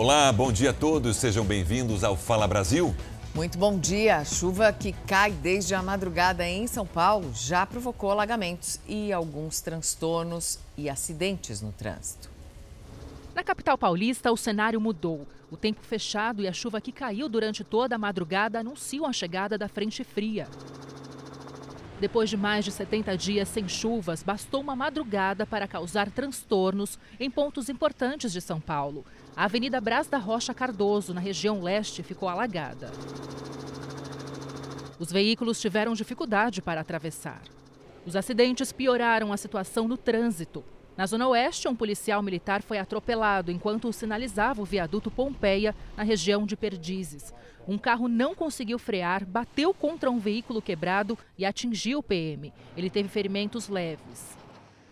Olá, bom dia a todos, sejam bem-vindos ao Fala Brasil. Muito bom dia. A chuva que cai desde a madrugada em São Paulo já provocou alagamentos e alguns transtornos e acidentes no trânsito. Na capital paulista, o cenário mudou. O tempo fechado e a chuva que caiu durante toda a madrugada anunciam a chegada da frente fria. Depois de mais de 70 dias sem chuvas, bastou uma madrugada para causar transtornos em pontos importantes de São Paulo. A Avenida Brás da Rocha Cardoso, na região leste, ficou alagada. Os veículos tiveram dificuldade para atravessar. Os acidentes pioraram a situação no trânsito. Na Zona Oeste, um policial militar foi atropelado enquanto sinalizava o viaduto Pompeia, na região de Perdizes. Um carro não conseguiu frear, bateu contra um veículo quebrado e atingiu o PM. Ele teve ferimentos leves.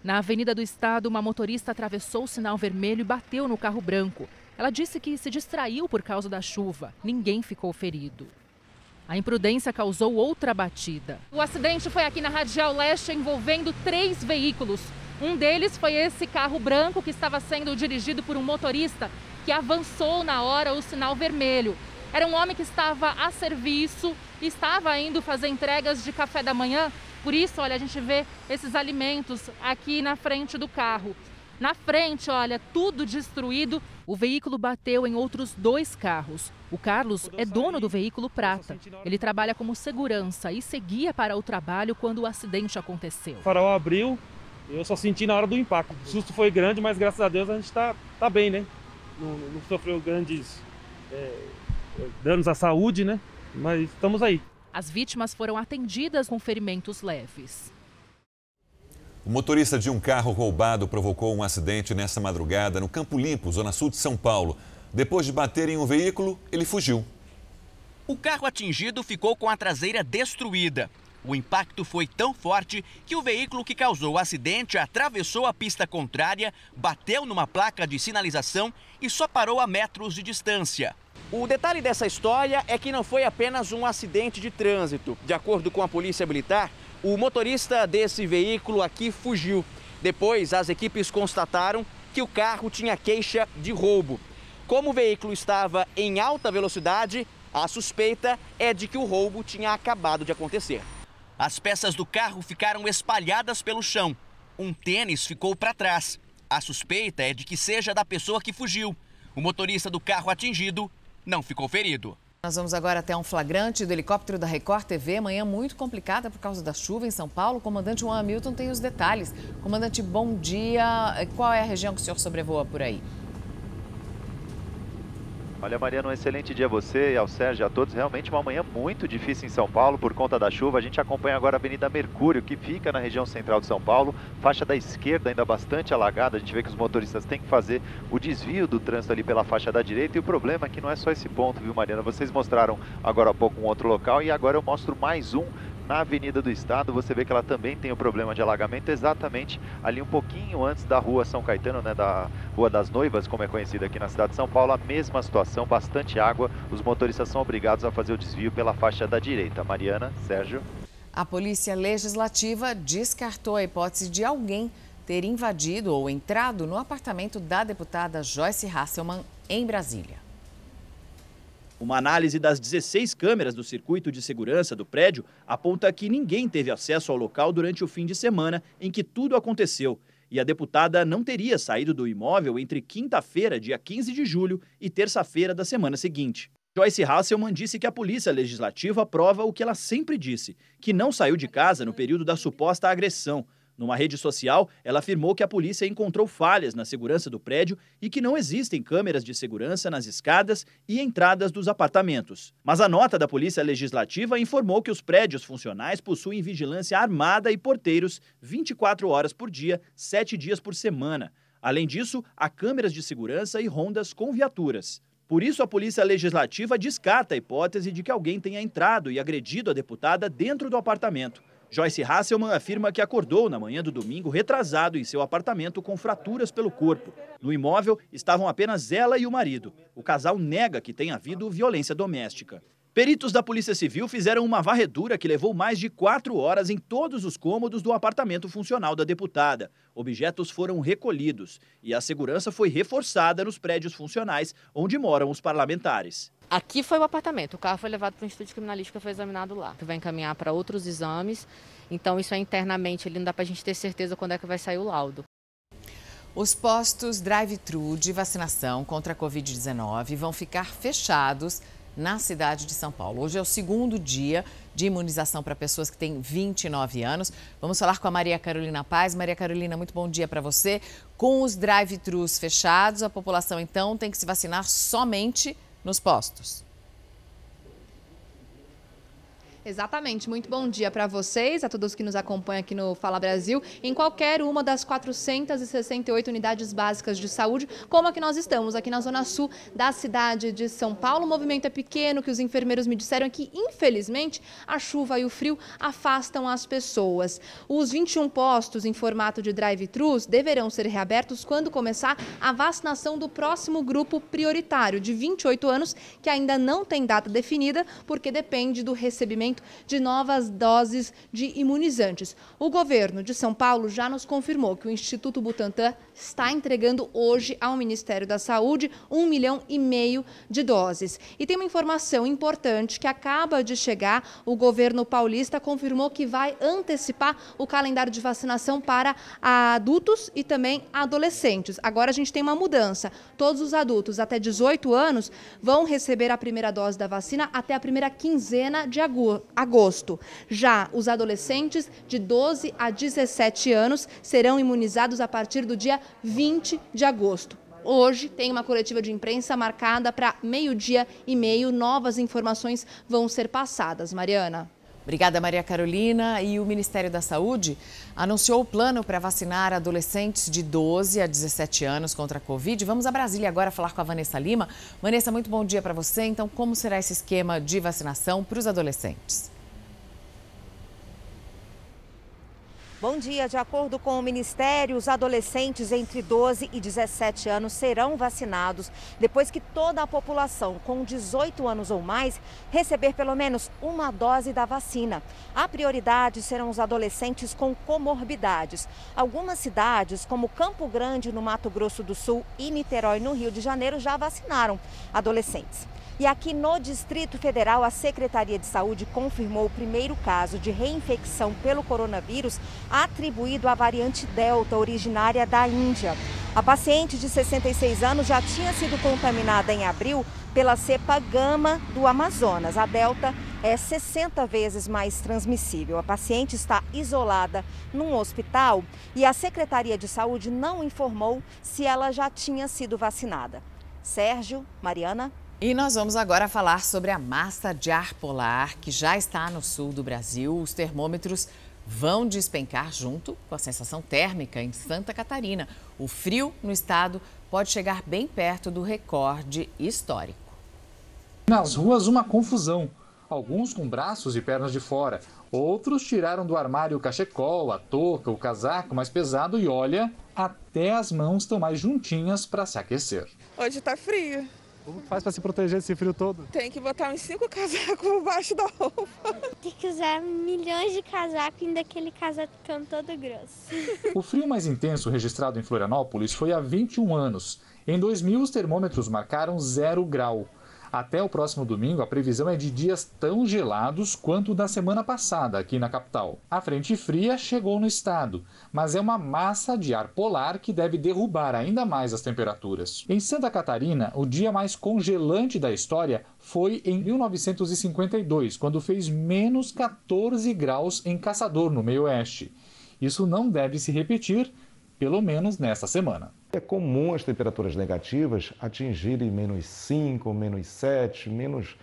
Na Avenida do Estado, uma motorista atravessou o sinal vermelho e bateu no carro branco. Ela disse que se distraiu por causa da chuva. Ninguém ficou ferido. A imprudência causou outra batida. O acidente foi aqui na Radial Leste envolvendo três veículos. Um deles foi esse carro branco que estava sendo dirigido por um motorista que avançou na hora o sinal vermelho. Era um homem que estava a serviço, estava indo fazer entregas de café da manhã. Por isso, olha, a gente vê esses alimentos aqui na frente do carro. Na frente, olha, tudo destruído. O veículo bateu em outros dois carros. O Carlos é dono do veículo prata. Ele trabalha como segurança e seguia para o trabalho quando o acidente aconteceu. O farol abriu, eu só senti na hora do impacto. O susto foi grande, mas graças a Deus a gente está tá bem, né? Não, não sofreu grandes é, danos à saúde, né? Mas estamos aí. As vítimas foram atendidas com ferimentos leves. O motorista de um carro roubado provocou um acidente nesta madrugada no Campo Limpo, zona sul de São Paulo. Depois de bater em um veículo, ele fugiu. O carro atingido ficou com a traseira destruída. O impacto foi tão forte que o veículo que causou o acidente atravessou a pista contrária, bateu numa placa de sinalização e só parou a metros de distância. O detalhe dessa história é que não foi apenas um acidente de trânsito. De acordo com a Polícia Militar, o motorista desse veículo aqui fugiu. Depois, as equipes constataram que o carro tinha queixa de roubo. Como o veículo estava em alta velocidade, a suspeita é de que o roubo tinha acabado de acontecer. As peças do carro ficaram espalhadas pelo chão. Um tênis ficou para trás. A suspeita é de que seja da pessoa que fugiu. O motorista do carro atingido não ficou ferido. Nós vamos agora até um flagrante do helicóptero da Record TV. Manhã muito complicada por causa da chuva em São Paulo. Comandante Juan Hamilton tem os detalhes. Comandante, bom dia. Qual é a região que o senhor sobrevoa por aí? Olha, Mariana, um excelente dia a você e ao Sérgio a todos. Realmente uma manhã muito difícil em São Paulo por conta da chuva. A gente acompanha agora a Avenida Mercúrio, que fica na região central de São Paulo. Faixa da esquerda ainda bastante alagada. A gente vê que os motoristas têm que fazer o desvio do trânsito ali pela faixa da direita. E o problema é que não é só esse ponto, viu, Mariana? Vocês mostraram agora há pouco um outro local e agora eu mostro mais um na Avenida do Estado, você vê que ela também tem o problema de alagamento exatamente ali um pouquinho antes da Rua São Caetano, né, da Rua das Noivas, como é conhecida aqui na cidade de São Paulo, a mesma situação, bastante água, os motoristas são obrigados a fazer o desvio pela faixa da direita. Mariana, Sérgio. A Polícia Legislativa descartou a hipótese de alguém ter invadido ou entrado no apartamento da deputada Joyce Hasselman em Brasília. Uma análise das 16 câmeras do circuito de segurança do prédio aponta que ninguém teve acesso ao local durante o fim de semana em que tudo aconteceu. E a deputada não teria saído do imóvel entre quinta-feira, dia 15 de julho, e terça-feira da semana seguinte. Joyce Hasselman disse que a Polícia Legislativa prova o que ela sempre disse: que não saiu de casa no período da suposta agressão numa rede social, ela afirmou que a polícia encontrou falhas na segurança do prédio e que não existem câmeras de segurança nas escadas e entradas dos apartamentos. Mas a nota da Polícia Legislativa informou que os prédios funcionais possuem vigilância armada e porteiros 24 horas por dia, 7 dias por semana. Além disso, há câmeras de segurança e rondas com viaturas. Por isso, a Polícia Legislativa descarta a hipótese de que alguém tenha entrado e agredido a deputada dentro do apartamento. Joyce Hasselman afirma que acordou na manhã do domingo retrasado em seu apartamento com fraturas pelo corpo. No imóvel estavam apenas ela e o marido. O casal nega que tenha havido violência doméstica. Peritos da Polícia Civil fizeram uma varredura que levou mais de quatro horas em todos os cômodos do apartamento funcional da deputada. Objetos foram recolhidos e a segurança foi reforçada nos prédios funcionais onde moram os parlamentares. Aqui foi o apartamento, o carro foi levado para o Instituto de Criminalística, foi examinado lá. Vai encaminhar para outros exames, então isso é internamente, ele não dá para a gente ter certeza quando é que vai sair o laudo. Os postos drive-thru de vacinação contra a Covid-19 vão ficar fechados na cidade de São Paulo. Hoje é o segundo dia de imunização para pessoas que têm 29 anos. Vamos falar com a Maria Carolina Paz. Maria Carolina, muito bom dia para você. Com os drive-thrus fechados, a população então tem que se vacinar somente nos postos. Exatamente. Muito bom dia para vocês, a todos que nos acompanham aqui no Fala Brasil, em qualquer uma das 468 unidades básicas de saúde, como a que nós estamos, aqui na Zona Sul da cidade de São Paulo. O movimento é pequeno, que os enfermeiros me disseram é que, infelizmente, a chuva e o frio afastam as pessoas. Os 21 postos em formato de drive-thrus deverão ser reabertos quando começar a vacinação do próximo grupo prioritário, de 28 anos, que ainda não tem data definida, porque depende do recebimento de novas doses de imunizantes. O governo de São Paulo já nos confirmou que o Instituto Butantan está entregando hoje ao Ministério da Saúde um milhão e meio de doses. E tem uma informação importante que acaba de chegar: o governo paulista confirmou que vai antecipar o calendário de vacinação para adultos e também adolescentes. Agora a gente tem uma mudança. Todos os adultos até 18 anos vão receber a primeira dose da vacina até a primeira quinzena de agosto. Já os adolescentes de 12 a 17 anos serão imunizados a partir do dia 20 de agosto. Hoje tem uma coletiva de imprensa marcada para meio-dia e meio. Novas informações vão ser passadas. Mariana. Obrigada, Maria Carolina. E o Ministério da Saúde anunciou o plano para vacinar adolescentes de 12 a 17 anos contra a Covid. Vamos a Brasília agora falar com a Vanessa Lima. Vanessa, muito bom dia para você. Então, como será esse esquema de vacinação para os adolescentes? Bom dia. De acordo com o Ministério, os adolescentes entre 12 e 17 anos serão vacinados depois que toda a população com 18 anos ou mais receber pelo menos uma dose da vacina. A prioridade serão os adolescentes com comorbidades. Algumas cidades, como Campo Grande, no Mato Grosso do Sul, e Niterói, no Rio de Janeiro, já vacinaram adolescentes. E aqui no Distrito Federal, a Secretaria de Saúde confirmou o primeiro caso de reinfecção pelo coronavírus atribuído à variante Delta, originária da Índia. A paciente de 66 anos já tinha sido contaminada em abril pela cepa gama do Amazonas. A Delta é 60 vezes mais transmissível. A paciente está isolada num hospital e a Secretaria de Saúde não informou se ela já tinha sido vacinada. Sérgio, Mariana. E nós vamos agora falar sobre a massa de ar polar que já está no sul do Brasil. Os termômetros vão despencar junto com a sensação térmica em Santa Catarina. O frio no estado pode chegar bem perto do recorde histórico. Nas ruas, uma confusão. Alguns com braços e pernas de fora. Outros tiraram do armário o cachecol, a touca, o casaco mais pesado e olha, até as mãos estão mais juntinhas para se aquecer. Hoje está frio. Como faz para se proteger desse frio todo? Tem que botar uns cinco casacos embaixo da roupa. Tem que usar milhões de casacos e daquele casacão todo grosso. O frio mais intenso registrado em Florianópolis foi há 21 anos. Em 2000, os termômetros marcaram zero grau. Até o próximo domingo, a previsão é de dias tão gelados quanto da semana passada aqui na capital. A frente fria chegou no estado, mas é uma massa de ar polar que deve derrubar ainda mais as temperaturas. Em Santa Catarina, o dia mais congelante da história foi em 1952, quando fez menos 14 graus em Caçador, no meio-oeste. Isso não deve se repetir, pelo menos nesta semana. É comum as temperaturas negativas atingirem menos 5, menos 7, menos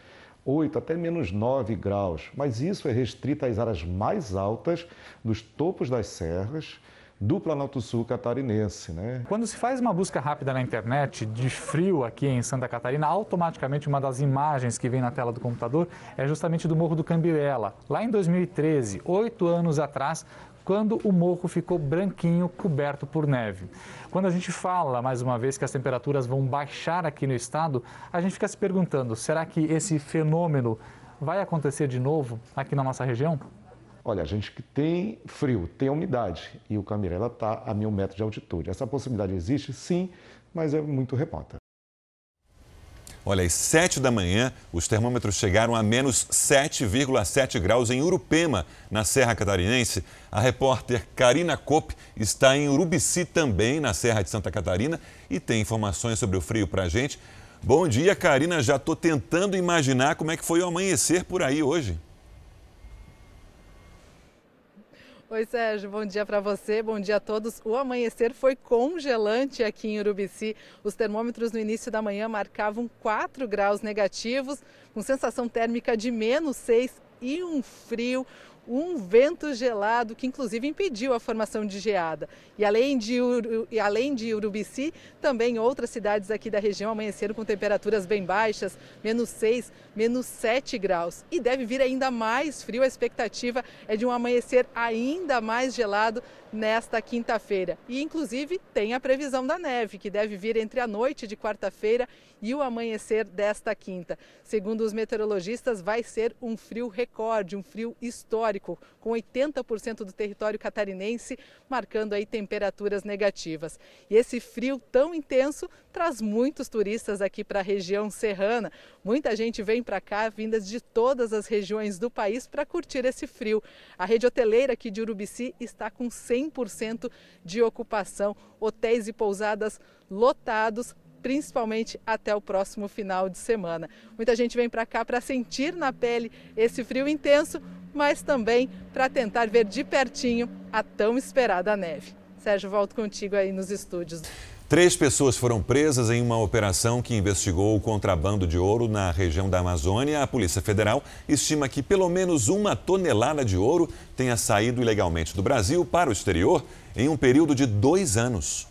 8, até menos 9 graus, mas isso é restrito às áreas mais altas dos topos das serras do Planalto Sul catarinense. Né? Quando se faz uma busca rápida na internet de frio aqui em Santa Catarina, automaticamente uma das imagens que vem na tela do computador é justamente do Morro do Cambiela. Lá em 2013, oito anos atrás, quando o morro ficou branquinho, coberto por neve. Quando a gente fala, mais uma vez, que as temperaturas vão baixar aqui no estado, a gente fica se perguntando, será que esse fenômeno vai acontecer de novo aqui na nossa região? Olha, a gente tem frio, tem umidade e o Camirela está a mil metros de altitude. Essa possibilidade existe, sim, mas é muito remota. Olha, às 7 da manhã, os termômetros chegaram a menos 7,7 graus em Urupema, na Serra Catarinense. A repórter Karina Kopp está em Urubici também, na Serra de Santa Catarina, e tem informações sobre o frio para a gente. Bom dia, Karina. Já estou tentando imaginar como é que foi o amanhecer por aí hoje. Oi, Sérgio, bom dia para você, bom dia a todos. O amanhecer foi congelante aqui em Urubici. Os termômetros no início da manhã marcavam 4 graus negativos, com sensação térmica de menos 6 e um frio um vento gelado que inclusive impediu a formação de geada. E além de, Uru, e além de Urubici, também outras cidades aqui da região amanheceram com temperaturas bem baixas, menos 6, menos 7 graus. E deve vir ainda mais frio, a expectativa é de um amanhecer ainda mais gelado nesta quinta-feira. E inclusive tem a previsão da neve, que deve vir entre a noite de quarta-feira e o amanhecer desta quinta. Segundo os meteorologistas, vai ser um frio recorde, um frio histórico, com 80% do território catarinense marcando aí temperaturas negativas. E esse frio tão intenso traz muitos turistas aqui para a região serrana. Muita gente vem para cá, vindas de todas as regiões do país para curtir esse frio. A rede hoteleira aqui de Urubici está com 100% de ocupação, hotéis e pousadas lotados, principalmente até o próximo final de semana. Muita gente vem para cá para sentir na pele esse frio intenso, mas também para tentar ver de pertinho a tão esperada neve. Sérgio, volto contigo aí nos estúdios. Três pessoas foram presas em uma operação que investigou o contrabando de ouro na região da Amazônia. A Polícia Federal estima que pelo menos uma tonelada de ouro tenha saído ilegalmente do Brasil para o exterior em um período de dois anos.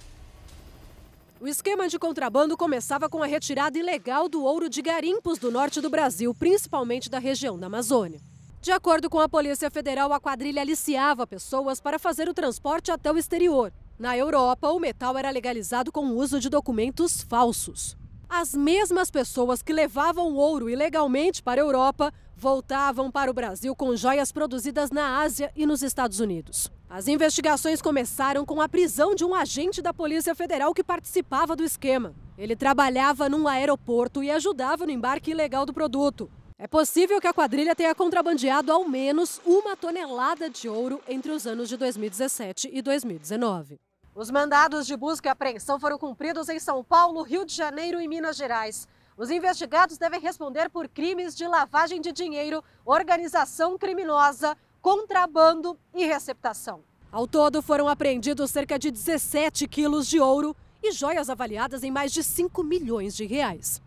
O esquema de contrabando começava com a retirada ilegal do ouro de garimpos do norte do Brasil, principalmente da região da Amazônia. De acordo com a Polícia Federal, a quadrilha aliciava pessoas para fazer o transporte até o exterior. Na Europa, o metal era legalizado com o uso de documentos falsos. As mesmas pessoas que levavam ouro ilegalmente para a Europa voltavam para o Brasil com joias produzidas na Ásia e nos Estados Unidos. As investigações começaram com a prisão de um agente da Polícia Federal que participava do esquema. Ele trabalhava num aeroporto e ajudava no embarque ilegal do produto. É possível que a quadrilha tenha contrabandeado ao menos uma tonelada de ouro entre os anos de 2017 e 2019. Os mandados de busca e apreensão foram cumpridos em São Paulo, Rio de Janeiro e Minas Gerais. Os investigados devem responder por crimes de lavagem de dinheiro, organização criminosa, contrabando e receptação. Ao todo, foram apreendidos cerca de 17 quilos de ouro e joias avaliadas em mais de 5 milhões de reais.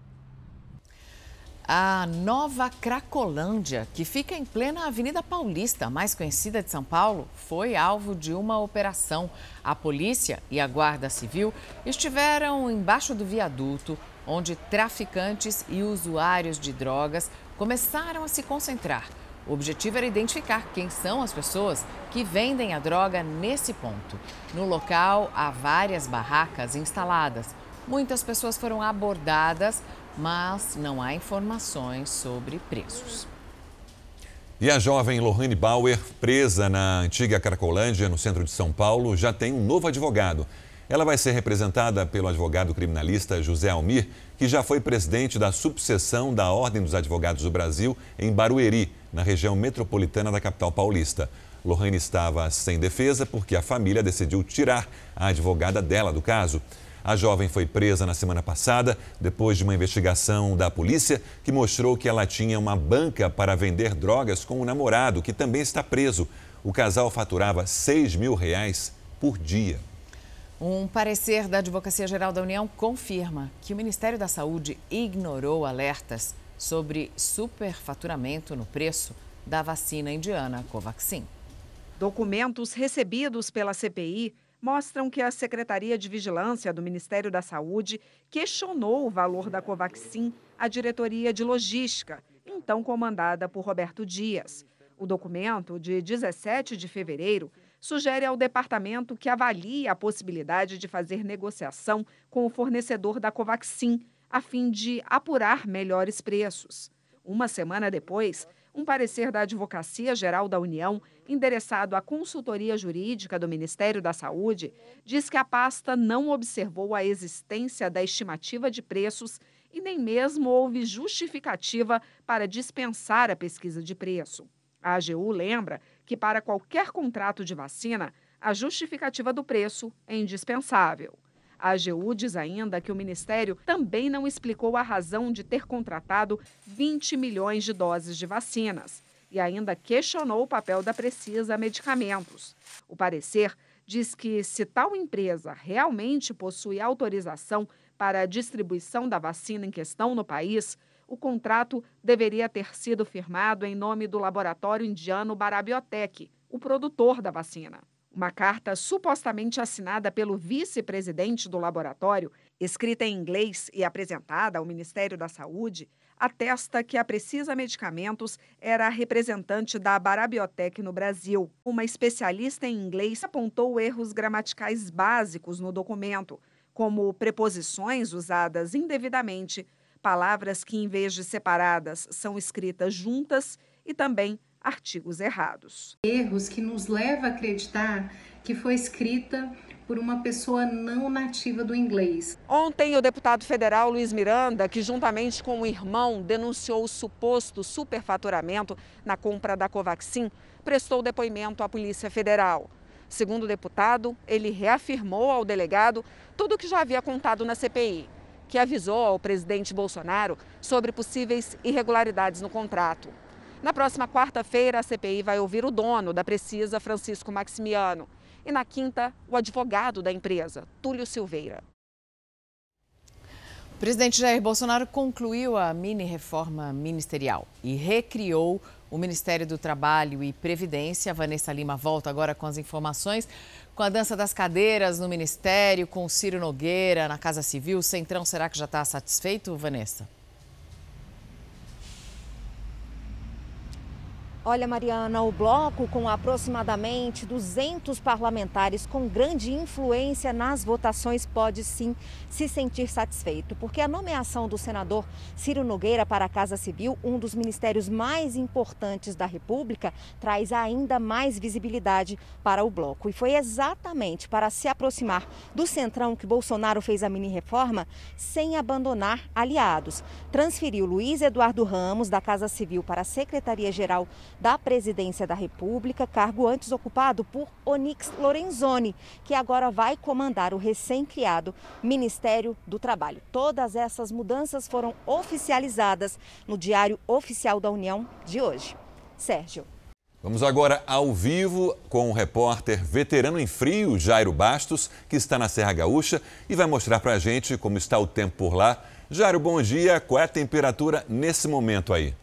A Nova Cracolândia, que fica em plena Avenida Paulista, mais conhecida de São Paulo, foi alvo de uma operação. A polícia e a Guarda Civil estiveram embaixo do viaduto, onde traficantes e usuários de drogas começaram a se concentrar. O objetivo era identificar quem são as pessoas que vendem a droga nesse ponto. No local, há várias barracas instaladas. Muitas pessoas foram abordadas, mas não há informações sobre preços. E a jovem Lohane Bauer, presa na antiga Cracolândia, no centro de São Paulo, já tem um novo advogado. Ela vai ser representada pelo advogado criminalista José Almir, que já foi presidente da subseção da Ordem dos Advogados do Brasil em Barueri, na região metropolitana da capital paulista. Lohane estava sem defesa porque a família decidiu tirar a advogada dela do caso. A jovem foi presa na semana passada, depois de uma investigação da polícia que mostrou que ela tinha uma banca para vender drogas com o namorado, que também está preso. O casal faturava 6 mil reais por dia. Um parecer da Advocacia Geral da União confirma que o Ministério da Saúde ignorou alertas sobre superfaturamento no preço da vacina indiana Covaxin. Documentos recebidos pela CPI mostram que a Secretaria de Vigilância do Ministério da Saúde questionou o valor da Covaxin à diretoria de logística, então comandada por Roberto Dias. O documento, de 17 de fevereiro, sugere ao departamento que avalie a possibilidade de fazer negociação com o fornecedor da Covaxin, a fim de apurar melhores preços. Uma semana depois, um parecer da Advocacia Geral da União, endereçado à consultoria jurídica do Ministério da Saúde, diz que a pasta não observou a existência da estimativa de preços e nem mesmo houve justificativa para dispensar a pesquisa de preço. A AGU lembra que, para qualquer contrato de vacina, a justificativa do preço é indispensável. A AGU diz ainda que o Ministério também não explicou a razão de ter contratado 20 milhões de doses de vacinas e ainda questionou o papel da Precisa Medicamentos. O parecer diz que, se tal empresa realmente possui autorização para a distribuição da vacina em questão no país, o contrato deveria ter sido firmado em nome do laboratório indiano Barabiotec, o produtor da vacina. Uma carta supostamente assinada pelo vice-presidente do laboratório, escrita em inglês e apresentada ao Ministério da Saúde, atesta que a Precisa Medicamentos era representante da Barabiotec no Brasil. Uma especialista em inglês apontou erros gramaticais básicos no documento, como preposições usadas indevidamente, palavras que, em vez de separadas, são escritas juntas e também artigos errados. Erros que nos leva a acreditar que foi escrita por uma pessoa não nativa do inglês. Ontem, o deputado federal Luiz Miranda, que juntamente com o irmão denunciou o suposto superfaturamento na compra da Covaxin, prestou depoimento à Polícia Federal. Segundo o deputado, ele reafirmou ao delegado tudo o que já havia contado na CPI, que avisou ao presidente Bolsonaro sobre possíveis irregularidades no contrato. Na próxima quarta-feira, a CPI vai ouvir o dono da Precisa, Francisco Maximiano. E na quinta, o advogado da empresa, Túlio Silveira. O presidente Jair Bolsonaro concluiu a mini-reforma ministerial e recriou o Ministério do Trabalho e Previdência. Vanessa Lima volta agora com as informações. Com a dança das cadeiras no Ministério, com o Ciro Nogueira na Casa Civil, o Centrão será que já está satisfeito, Vanessa? Olha, Mariana, o bloco com aproximadamente 200 parlamentares com grande influência nas votações pode sim se sentir satisfeito, porque a nomeação do senador Ciro Nogueira para a Casa Civil, um dos ministérios mais importantes da República, traz ainda mais visibilidade para o bloco. E foi exatamente para se aproximar do centrão que Bolsonaro fez a mini-reforma sem abandonar aliados. Transferiu Luiz Eduardo Ramos da Casa Civil para a Secretaria-Geral da Presidência da República, cargo antes ocupado por Onix Lorenzoni, que agora vai comandar o recém-criado Ministério do Trabalho. Todas essas mudanças foram oficializadas no Diário Oficial da União de hoje. Sérgio. Vamos agora ao vivo com o repórter veterano em frio, Jairo Bastos, que está na Serra Gaúcha e vai mostrar para a gente como está o tempo por lá. Jairo, bom dia. Qual é a temperatura nesse momento aí?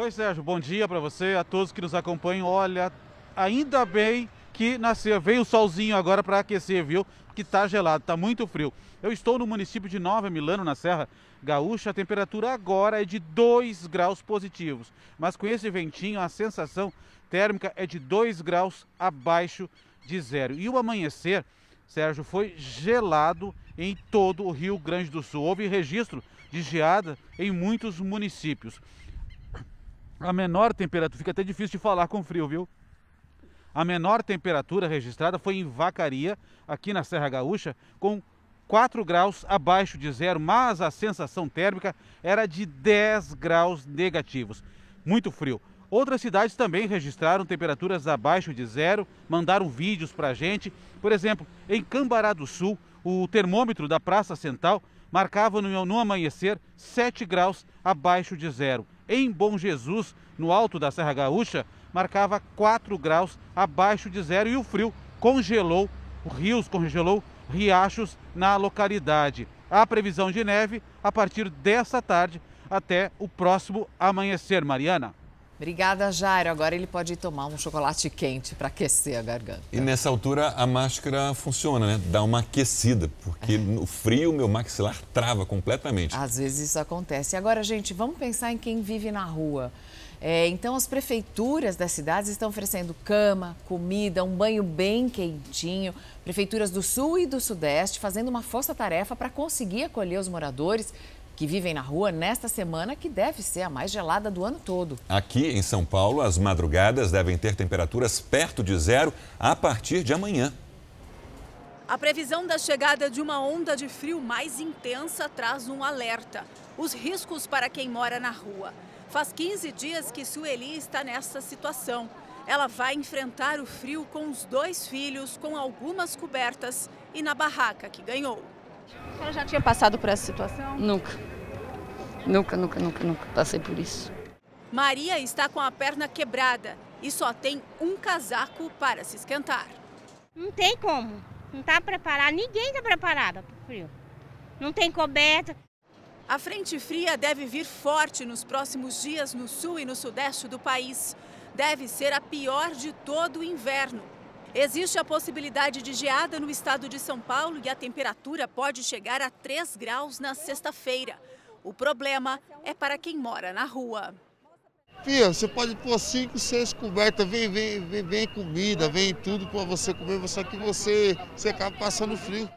Oi, Sérgio, bom dia para você, a todos que nos acompanham. Olha, ainda bem que nasceu, veio o solzinho agora para aquecer, viu? Que tá gelado, tá muito frio. Eu estou no município de Nova Milano, na Serra Gaúcha. A temperatura agora é de 2 graus positivos, mas com esse ventinho a sensação térmica é de 2 graus abaixo de zero. E o amanhecer, Sérgio, foi gelado em todo o Rio Grande do Sul. Houve registro de geada em muitos municípios. A menor temperatura, fica até difícil de falar com frio, viu? A menor temperatura registrada foi em Vacaria, aqui na Serra Gaúcha, com 4 graus abaixo de zero, mas a sensação térmica era de 10 graus negativos. Muito frio. Outras cidades também registraram temperaturas abaixo de zero, mandaram vídeos para a gente. Por exemplo, em Cambará do Sul, o termômetro da Praça Central marcava no, no amanhecer 7 graus abaixo de zero em Bom Jesus, no alto da Serra Gaúcha, marcava 4 graus abaixo de zero e o frio congelou rios, congelou riachos na localidade. Há previsão de neve a partir dessa tarde até o próximo amanhecer, Mariana. Obrigada, Jairo. Agora ele pode tomar um chocolate quente para aquecer a garganta. E nessa altura a máscara funciona, né? Dá uma aquecida, porque é. no frio meu maxilar trava completamente. Às vezes isso acontece. Agora, gente, vamos pensar em quem vive na rua. É, então, as prefeituras das cidades estão oferecendo cama, comida, um banho bem quentinho. Prefeituras do Sul e do Sudeste fazendo uma força-tarefa para conseguir acolher os moradores que vivem na rua nesta semana, que deve ser a mais gelada do ano todo. Aqui em São Paulo, as madrugadas devem ter temperaturas perto de zero a partir de amanhã. A previsão da chegada de uma onda de frio mais intensa traz um alerta: os riscos para quem mora na rua. Faz 15 dias que Sueli está nessa situação. Ela vai enfrentar o frio com os dois filhos, com algumas cobertas e na barraca que ganhou. A senhora já tinha passado por essa situação? Nunca. Nunca, nunca, nunca, nunca passei por isso. Maria está com a perna quebrada e só tem um casaco para se esquentar. Não tem como. Não está preparado. Ninguém está preparado para o frio. Não tem coberta. A frente fria deve vir forte nos próximos dias no sul e no sudeste do país. Deve ser a pior de todo o inverno. Existe a possibilidade de geada no estado de São Paulo e a temperatura pode chegar a 3 graus na sexta-feira. O problema é para quem mora na rua. Fia, você pode pôr cinco, seis cobertas, vem, vem, vem, vem comida, vem tudo para você comer, só que você, você acaba passando frio.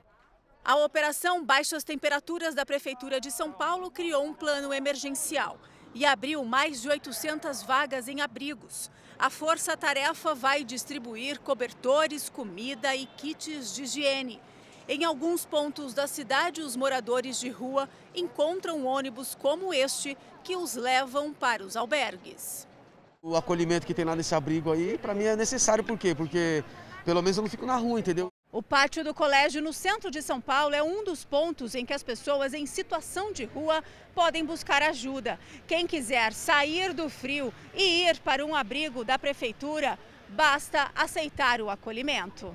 A operação Baixas Temperaturas da Prefeitura de São Paulo criou um plano emergencial e abriu mais de 800 vagas em abrigos. A Força Tarefa vai distribuir cobertores, comida e kits de higiene. Em alguns pontos da cidade, os moradores de rua encontram ônibus como este que os levam para os albergues. O acolhimento que tem lá nesse abrigo aí, para mim é necessário, por quê? Porque pelo menos eu não fico na rua, entendeu? O pátio do colégio no centro de São Paulo é um dos pontos em que as pessoas em situação de rua podem buscar ajuda. Quem quiser sair do frio e ir para um abrigo da prefeitura, basta aceitar o acolhimento.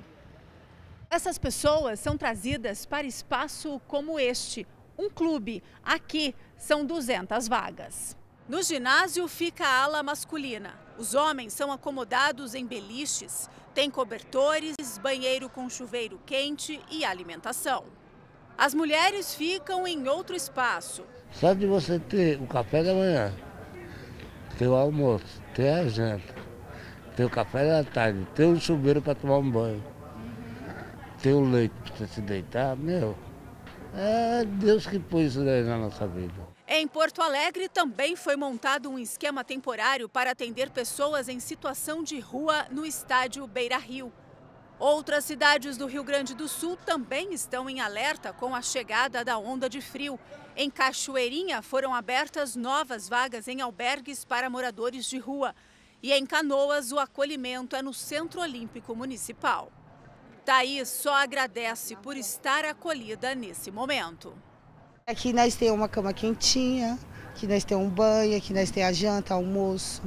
Essas pessoas são trazidas para espaço como este, um clube. Aqui são 200 vagas. No ginásio fica a ala masculina. Os homens são acomodados em beliches, tem cobertores, banheiro com chuveiro quente e alimentação. As mulheres ficam em outro espaço. Só de você ter o café da manhã, ter o almoço, ter a janta, ter o café da tarde, ter um chuveiro para tomar um banho, ter o leite para você se deitar, meu, é Deus que pôs isso daí na nossa vida. Em Porto Alegre também foi montado um esquema temporário para atender pessoas em situação de rua no estádio Beira Rio. Outras cidades do Rio Grande do Sul também estão em alerta com a chegada da onda de frio. Em Cachoeirinha foram abertas novas vagas em albergues para moradores de rua. E em Canoas, o acolhimento é no Centro Olímpico Municipal. Thaís só agradece por estar acolhida nesse momento. Aqui nós temos uma cama quentinha, aqui nós temos um banho, aqui nós temos a janta, almoço.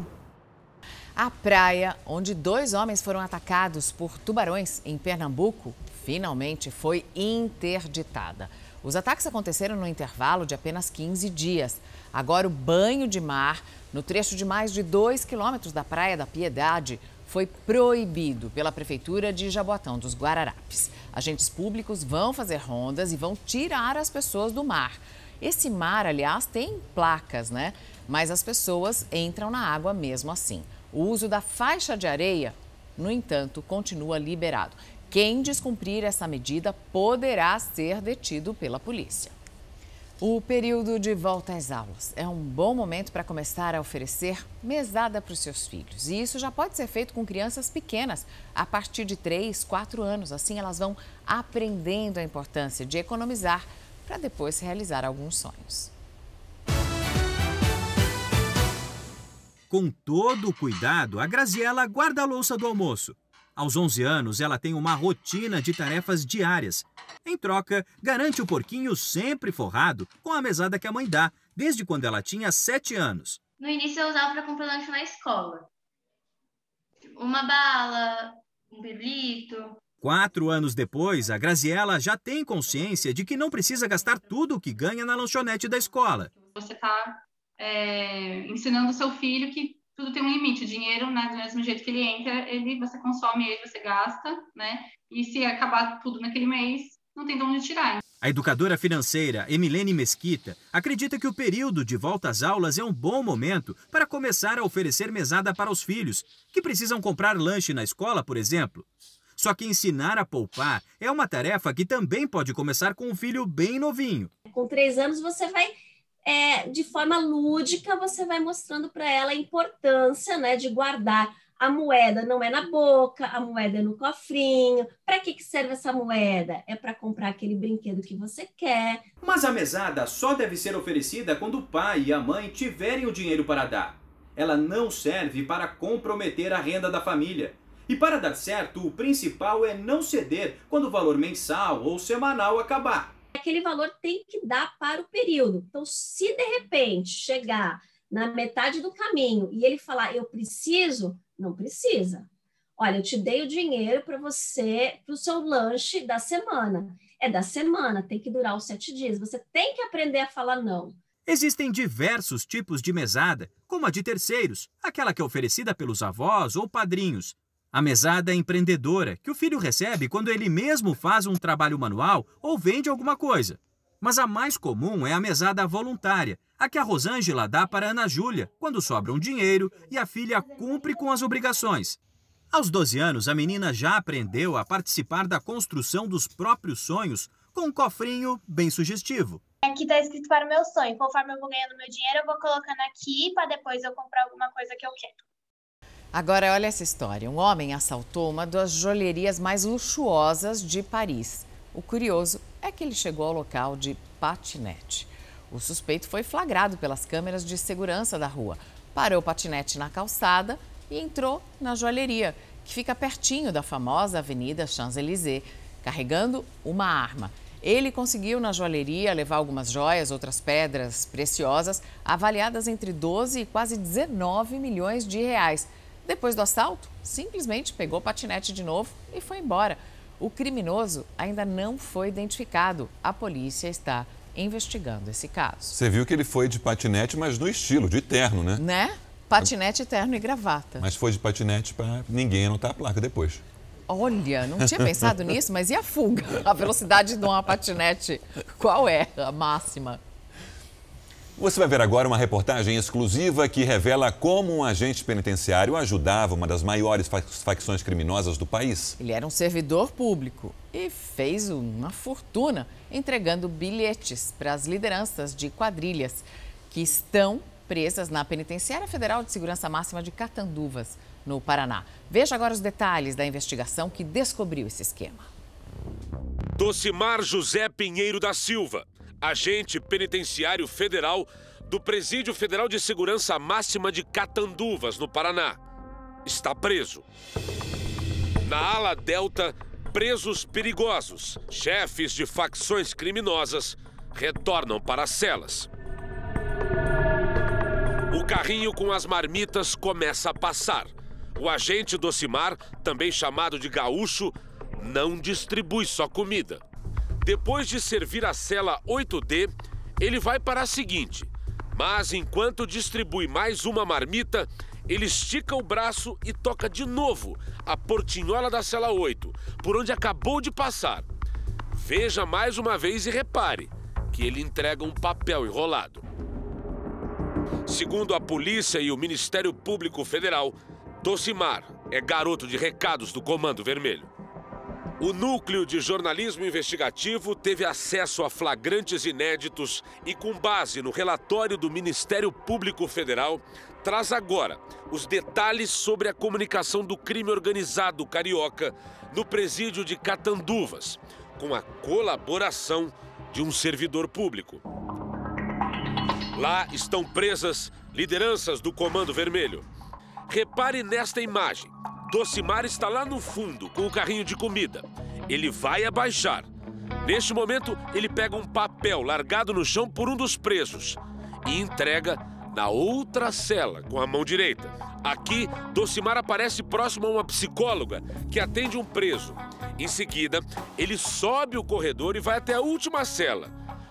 A praia onde dois homens foram atacados por tubarões em Pernambuco finalmente foi interditada. Os ataques aconteceram no intervalo de apenas 15 dias. Agora, o banho de mar no trecho de mais de 2 quilômetros da Praia da Piedade foi proibido pela Prefeitura de Jaboatão dos Guararapes. Agentes públicos vão fazer rondas e vão tirar as pessoas do mar. Esse mar, aliás, tem placas, né? Mas as pessoas entram na água mesmo assim. O uso da faixa de areia, no entanto, continua liberado. Quem descumprir essa medida poderá ser detido pela polícia. O período de volta às aulas é um bom momento para começar a oferecer mesada para os seus filhos. E isso já pode ser feito com crianças pequenas, a partir de 3, 4 anos. Assim, elas vão aprendendo a importância de economizar para depois realizar alguns sonhos. Com todo o cuidado, a Graziela guarda a louça do almoço. Aos 11 anos, ela tem uma rotina de tarefas diárias. Em troca, garante o porquinho sempre forrado com a mesada que a mãe dá, desde quando ela tinha 7 anos. No início eu usava para comprar lanche na escola. Uma bala, um pirulito. Quatro anos depois, a Graziela já tem consciência de que não precisa gastar tudo o que ganha na lanchonete da escola. Você está é, ensinando o seu filho que tudo tem um limite. O dinheiro, né, do mesmo jeito que ele entra, ele você consome ele, você gasta, né? E se acabar tudo naquele mês, não tem de onde tirar. A educadora financeira Emilene Mesquita acredita que o período de volta às aulas é um bom momento para começar a oferecer mesada para os filhos, que precisam comprar lanche na escola, por exemplo. Só que ensinar a poupar é uma tarefa que também pode começar com um filho bem novinho. Com três anos você vai é, de forma lúdica, você vai mostrando para ela a importância né, de guardar a moeda não é na boca, a moeda é no cofrinho. Para que, que serve essa moeda? É para comprar aquele brinquedo que você quer. Mas a mesada só deve ser oferecida quando o pai e a mãe tiverem o dinheiro para dar. Ela não serve para comprometer a renda da família. E para dar certo, o principal é não ceder quando o valor mensal ou semanal acabar. Aquele valor tem que dar para o período. Então, se de repente chegar na metade do caminho e ele falar, eu preciso, não precisa. Olha, eu te dei o dinheiro para você, para o seu lanche da semana. É da semana, tem que durar os sete dias. Você tem que aprender a falar não. Existem diversos tipos de mesada, como a de terceiros, aquela que é oferecida pelos avós ou padrinhos. A mesada empreendedora, que o filho recebe quando ele mesmo faz um trabalho manual ou vende alguma coisa. Mas a mais comum é a mesada voluntária, a que a Rosângela dá para Ana Júlia, quando sobra um dinheiro e a filha cumpre com as obrigações. Aos 12 anos, a menina já aprendeu a participar da construção dos próprios sonhos com um cofrinho bem sugestivo. Aqui está escrito para o meu sonho. Conforme eu vou ganhando meu dinheiro, eu vou colocando aqui para depois eu comprar alguma coisa que eu quero. Agora, olha essa história. Um homem assaltou uma das joalherias mais luxuosas de Paris. O curioso é que ele chegou ao local de patinete. O suspeito foi flagrado pelas câmeras de segurança da rua. Parou o patinete na calçada e entrou na joalheria, que fica pertinho da famosa Avenida Champs-Élysées, carregando uma arma. Ele conseguiu na joalheria levar algumas joias, outras pedras preciosas, avaliadas entre 12 e quase 19 milhões de reais. Depois do assalto, simplesmente pegou o patinete de novo e foi embora. O criminoso ainda não foi identificado. A polícia está investigando esse caso. Você viu que ele foi de patinete, mas no estilo, de terno, né? Né? Patinete, terno e gravata. Mas foi de patinete para ninguém anotar a placa depois. Olha, não tinha pensado nisso, mas e a fuga? A velocidade de uma patinete, qual é a máxima? Você vai ver agora uma reportagem exclusiva que revela como um agente penitenciário ajudava uma das maiores facções criminosas do país. Ele era um servidor público e fez uma fortuna entregando bilhetes para as lideranças de quadrilhas que estão presas na Penitenciária Federal de Segurança Máxima de Catanduvas, no Paraná. Veja agora os detalhes da investigação que descobriu esse esquema. Docimar José Pinheiro da Silva agente penitenciário federal do Presídio Federal de Segurança Máxima de Catanduvas, no Paraná. Está preso. Na ala delta, presos perigosos, chefes de facções criminosas, retornam para as celas. O carrinho com as marmitas começa a passar. O agente Docimar, também chamado de gaúcho, não distribui só comida. Depois de servir a cela 8D, ele vai para a seguinte. Mas enquanto distribui mais uma marmita, ele estica o braço e toca de novo a portinhola da cela 8, por onde acabou de passar. Veja mais uma vez e repare que ele entrega um papel enrolado. Segundo a polícia e o Ministério Público Federal, Docimar é garoto de recados do Comando Vermelho. O núcleo de jornalismo investigativo teve acesso a flagrantes inéditos e, com base no relatório do Ministério Público Federal, traz agora os detalhes sobre a comunicação do crime organizado carioca no presídio de Catanduvas, com a colaboração de um servidor público. Lá estão presas lideranças do Comando Vermelho. Repare nesta imagem. Docimar está lá no fundo com o carrinho de comida. Ele vai abaixar. Neste momento, ele pega um papel largado no chão por um dos presos e entrega na outra cela com a mão direita. Aqui, Docimar aparece próximo a uma psicóloga que atende um preso. Em seguida, ele sobe o corredor e vai até a última cela.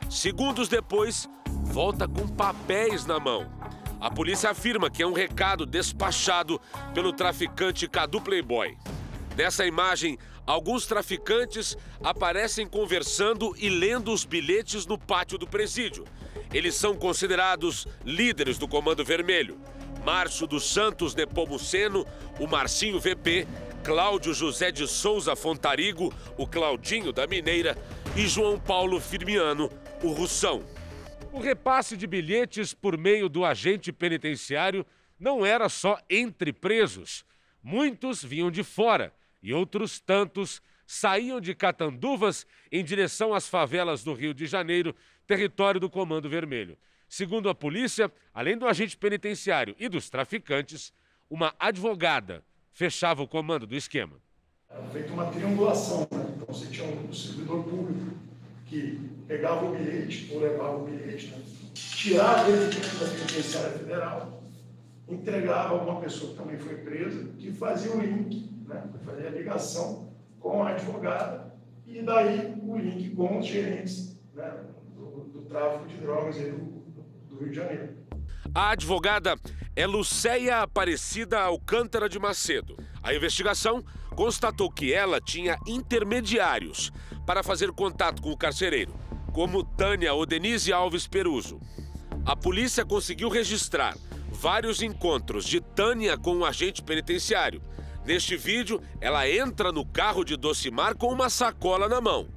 Segundos depois, volta com papéis na mão. A polícia afirma que é um recado despachado pelo traficante Cadu Playboy. Nessa imagem, alguns traficantes aparecem conversando e lendo os bilhetes no pátio do presídio. Eles são considerados líderes do Comando Vermelho. Márcio dos Santos Nepomuceno, o Marcinho VP, Cláudio José de Souza Fontarigo, o Claudinho da Mineira e João Paulo Firmiano, o Russão. O repasse de bilhetes por meio do agente penitenciário não era só entre presos. Muitos vinham de fora e outros tantos saíam de Catanduvas em direção às favelas do Rio de Janeiro, território do Comando Vermelho. Segundo a polícia, além do agente penitenciário e dos traficantes, uma advogada fechava o comando do esquema. Era feita uma triangulação, né? então você tinha um servidor público que pegava o bilhete ou levava o bilhete, né? tirava ele da penitenciária federal, entregava a uma pessoa que também foi presa, que fazia o link, né? fazia a ligação com a advogada e daí o link com os gerentes né? do, do, tráfico de drogas do, do Rio de Janeiro. A advogada é Lucéia Aparecida Alcântara de Macedo. A investigação constatou que ela tinha intermediários para fazer contato com o carcereiro, como Tânia Odenise Alves Peruso. A polícia conseguiu registrar vários encontros de Tânia com um agente penitenciário. Neste vídeo, ela entra no carro de Docimar com uma sacola na mão.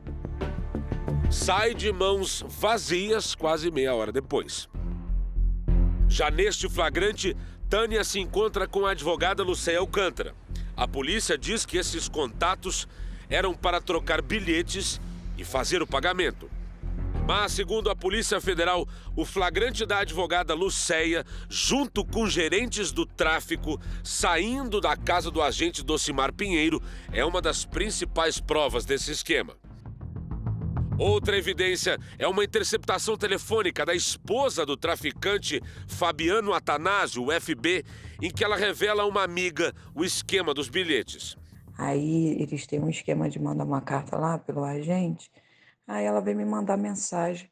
Sai de mãos vazias quase meia hora depois. Já neste flagrante, Tânia se encontra com a advogada Lucéia Alcântara. A polícia diz que esses contatos eram para trocar bilhetes e fazer o pagamento. Mas, segundo a Polícia Federal, o flagrante da advogada Lucéia, junto com gerentes do tráfico, saindo da casa do agente Docimar Pinheiro, é uma das principais provas desse esquema. Outra evidência é uma interceptação telefônica da esposa do traficante Fabiano Atanásio, FB, em que ela revela a uma amiga o esquema dos bilhetes. Aí eles têm um esquema de mandar uma carta lá pelo agente. Aí ela veio me mandar mensagem.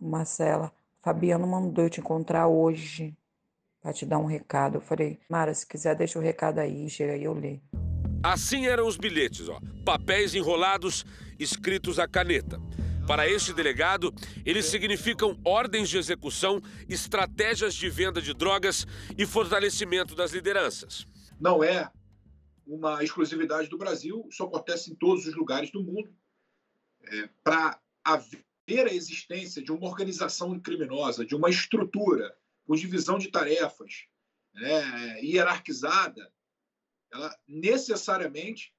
Marcela, Fabiano mandou eu te encontrar hoje para te dar um recado. Eu falei, Mara, se quiser deixa o recado aí, chega aí eu leio. Assim eram os bilhetes, ó, papéis enrolados, escritos à caneta. Para este delegado, eles significam ordens de execução, estratégias de venda de drogas e fortalecimento das lideranças. Não é uma exclusividade do Brasil, isso acontece em todos os lugares do mundo. É, Para haver a existência de uma organização criminosa, de uma estrutura com divisão de tarefas né, hierarquizada, ela necessariamente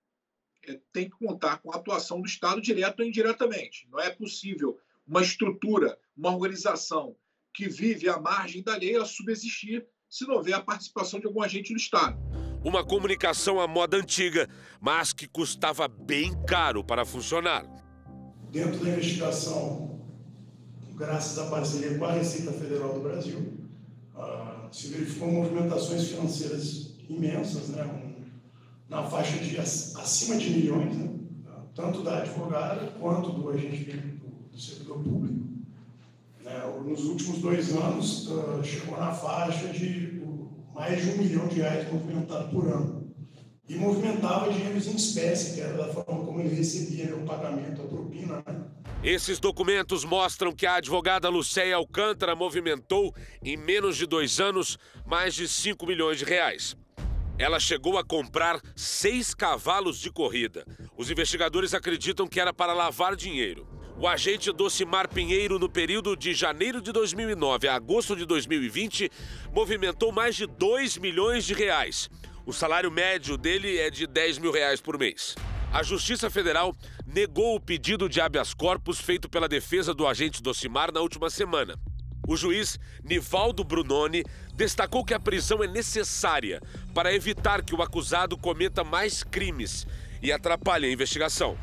tem que contar com a atuação do Estado direto ou indiretamente. Não é possível uma estrutura, uma organização que vive à margem da lei a subsistir se não houver a participação de algum agente do Estado. Uma comunicação à moda antiga, mas que custava bem caro para funcionar. Dentro da investigação, graças à parceria com a Receita Federal do Brasil, uh, se verificou movimentações financeiras imensas, né? Na faixa de acima de milhões, né? tanto da advogada quanto do agente do, do servidor público. Né? Nos últimos dois anos, uh, chegou na faixa de mais de um milhão de reais movimentado por ano. E movimentava dinheiros em espécie, que era da forma como ele recebia o pagamento, a propina. Né? Esses documentos mostram que a advogada Lucéia Alcântara movimentou, em menos de dois anos, mais de 5 milhões de reais. Ela chegou a comprar seis cavalos de corrida. Os investigadores acreditam que era para lavar dinheiro. O agente Docimar Pinheiro, no período de janeiro de 2009 a agosto de 2020, movimentou mais de 2 milhões de reais. O salário médio dele é de 10 mil reais por mês. A Justiça Federal negou o pedido de habeas corpus feito pela defesa do agente Docimar na última semana. O juiz Nivaldo Brunoni destacou que a prisão é necessária para evitar que o acusado cometa mais crimes e atrapalhe a investigação.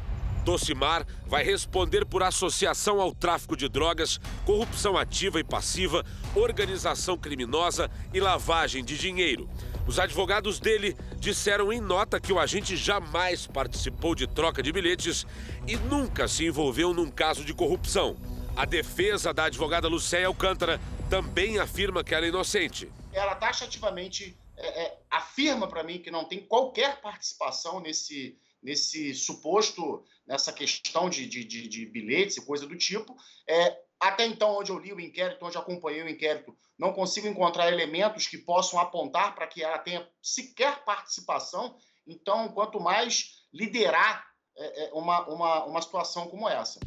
Docimar vai responder por associação ao tráfico de drogas, corrupção ativa e passiva, organização criminosa e lavagem de dinheiro. Os advogados dele disseram em nota que o agente jamais participou de troca de bilhetes e nunca se envolveu num caso de corrupção. A defesa da advogada Lucéia Alcântara também afirma que ela é inocente. Ela taxativamente é, é, afirma para mim que não tem qualquer participação nesse, nesse suposto, nessa questão de, de, de, de bilhetes e coisa do tipo. É, até então, onde eu li o inquérito, onde acompanhei o inquérito, não consigo encontrar elementos que possam apontar para que ela tenha sequer participação. Então, quanto mais liderar é, é uma, uma, uma situação como essa.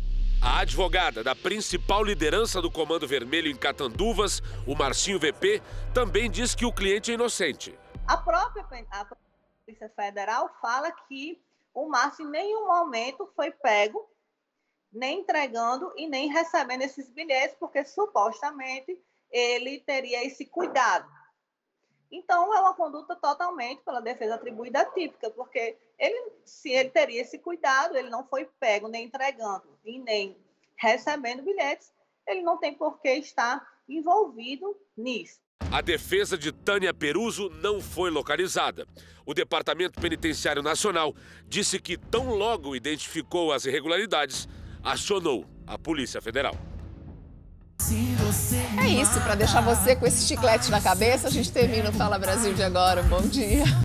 A advogada da principal liderança do Comando Vermelho em Catanduvas, o Marcinho VP, também diz que o cliente é inocente. A própria a Polícia Federal fala que o Márcio em nenhum momento foi pego, nem entregando e nem recebendo esses bilhetes, porque supostamente ele teria esse cuidado. Então, é uma conduta totalmente pela defesa atribuída típica, porque ele, se ele teria esse cuidado, ele não foi pego nem entregando e nem recebendo bilhetes, ele não tem por que estar envolvido nisso. A defesa de Tânia Peruso não foi localizada. O Departamento Penitenciário Nacional disse que, tão logo identificou as irregularidades, acionou a Polícia Federal. É isso, para deixar você com esse chiclete na cabeça, a gente termina o Fala Brasil de agora. Bom dia.